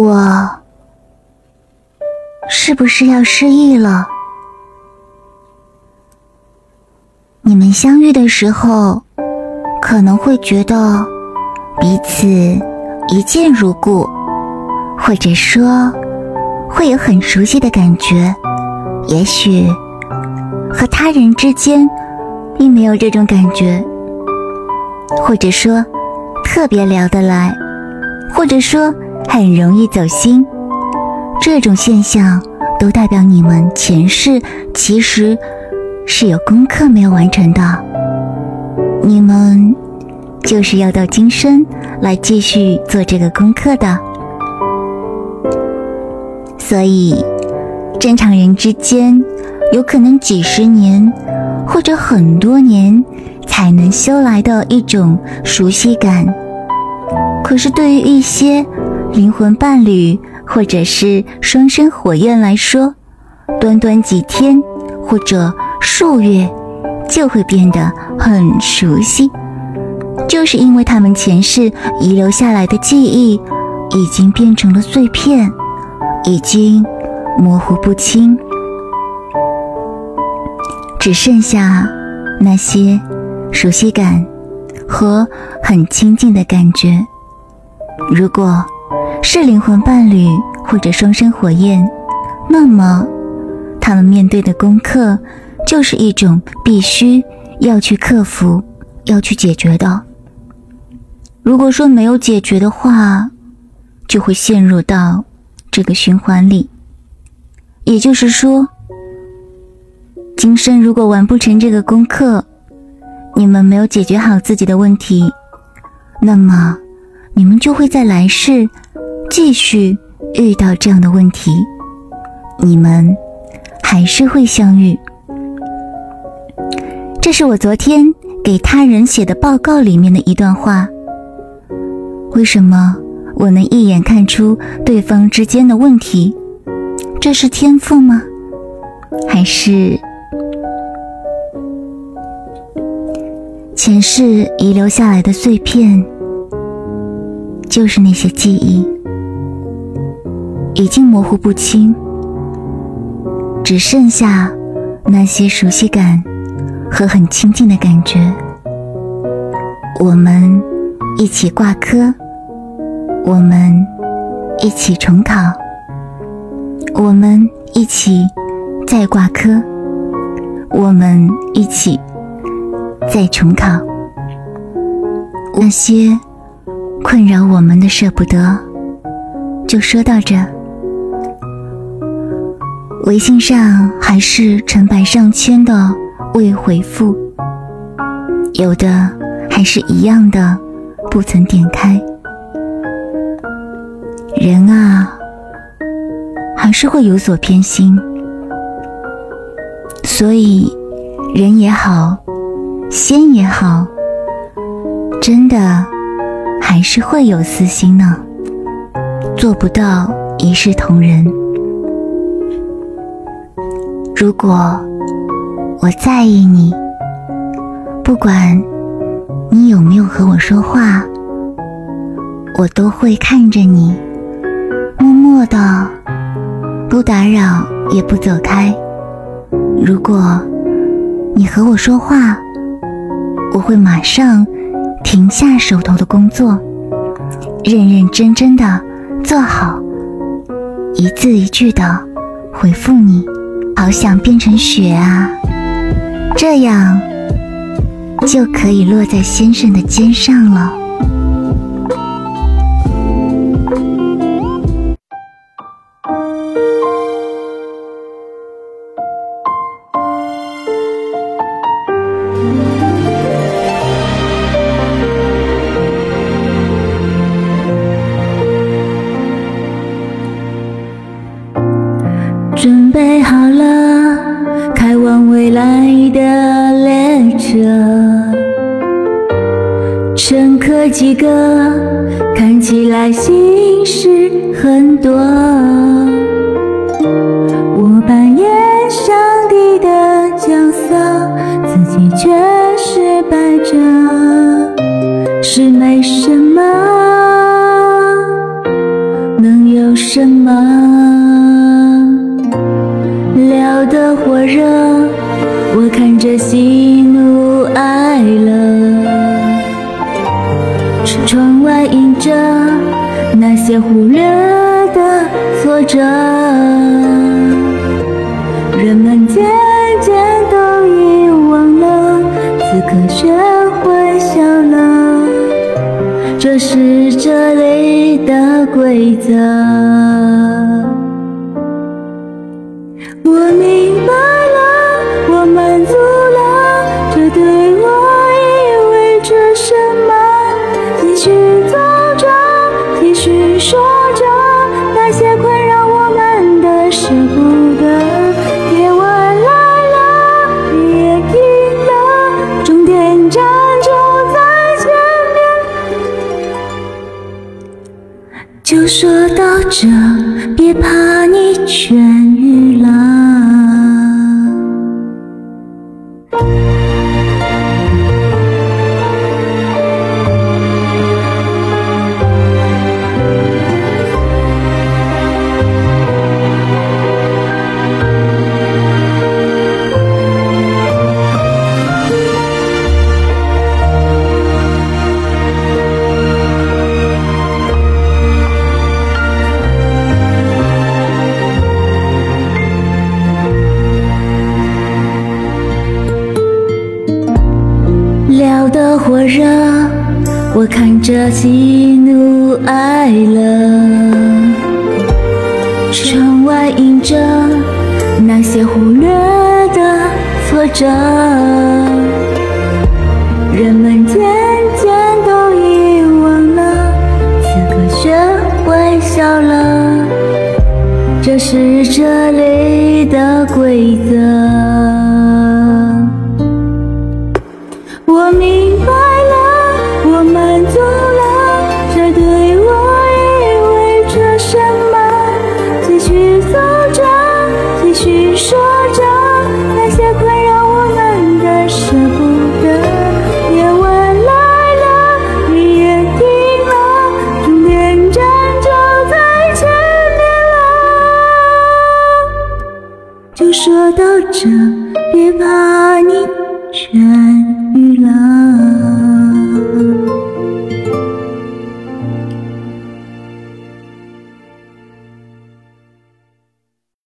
我是不是要失忆了？你们相遇的时候，可能会觉得彼此一见如故，或者说会有很熟悉的感觉。也许和他人之间并没有这种感觉，或者说特别聊得来，或者说。很容易走心，这种现象都代表你们前世其实是有功课没有完成的，你们就是要到今生来继续做这个功课的。所以，正常人之间有可能几十年或者很多年才能修来的一种熟悉感，可是对于一些。灵魂伴侣，或者是双生火焰来说，短短几天或者数月，就会变得很熟悉，就是因为他们前世遗留下来的记忆，已经变成了碎片，已经模糊不清，只剩下那些熟悉感和很亲近的感觉。如果。是灵魂伴侣或者双生火焰，那么他们面对的功课就是一种必须要去克服、要去解决的。如果说没有解决的话，就会陷入到这个循环里。也就是说，今生如果完不成这个功课，你们没有解决好自己的问题，那么你们就会在来世。继续遇到这样的问题，你们还是会相遇。这是我昨天给他人写的报告里面的一段话。为什么我能一眼看出对方之间的问题？这是天赋吗？还是前世遗留下来的碎片？就是那些记忆。已经模糊不清，只剩下那些熟悉感和很亲近的感觉。我们一起挂科，我们一起重考，我们一起再挂科，我们一起再重考。那些困扰我们的舍不得，就说到这。微信上还是成百上千的未回复，有的还是一样的不曾点开。人啊，还是会有所偏心，所以人也好，仙也好，真的还是会有私心呢，做不到一视同仁。如果我在意你，不管你有没有和我说话，我都会看着你，默默的，不打扰也不走开。如果你和我说话，我会马上停下手头的工作，认认真真的做好，一字一句的回复你。好想变成雪啊，这样就可以落在先生的肩上了。几个，看起来心事很多。我扮演上帝的角色，自己却失败者，是没什么能有。什么？忽略的挫折，人们渐渐都遗忘了，此刻学会笑了，这是这里的规则。着别怕你倦热，我看着喜怒哀乐。窗外映着那些忽略的挫折，人们渐渐都遗忘了，此刻学会笑了，这是这里的规则。你说着那些困扰我们的舍不得。夜晚来了，雨也停了，终点站就在前面了。就说到这，别怕，你。全。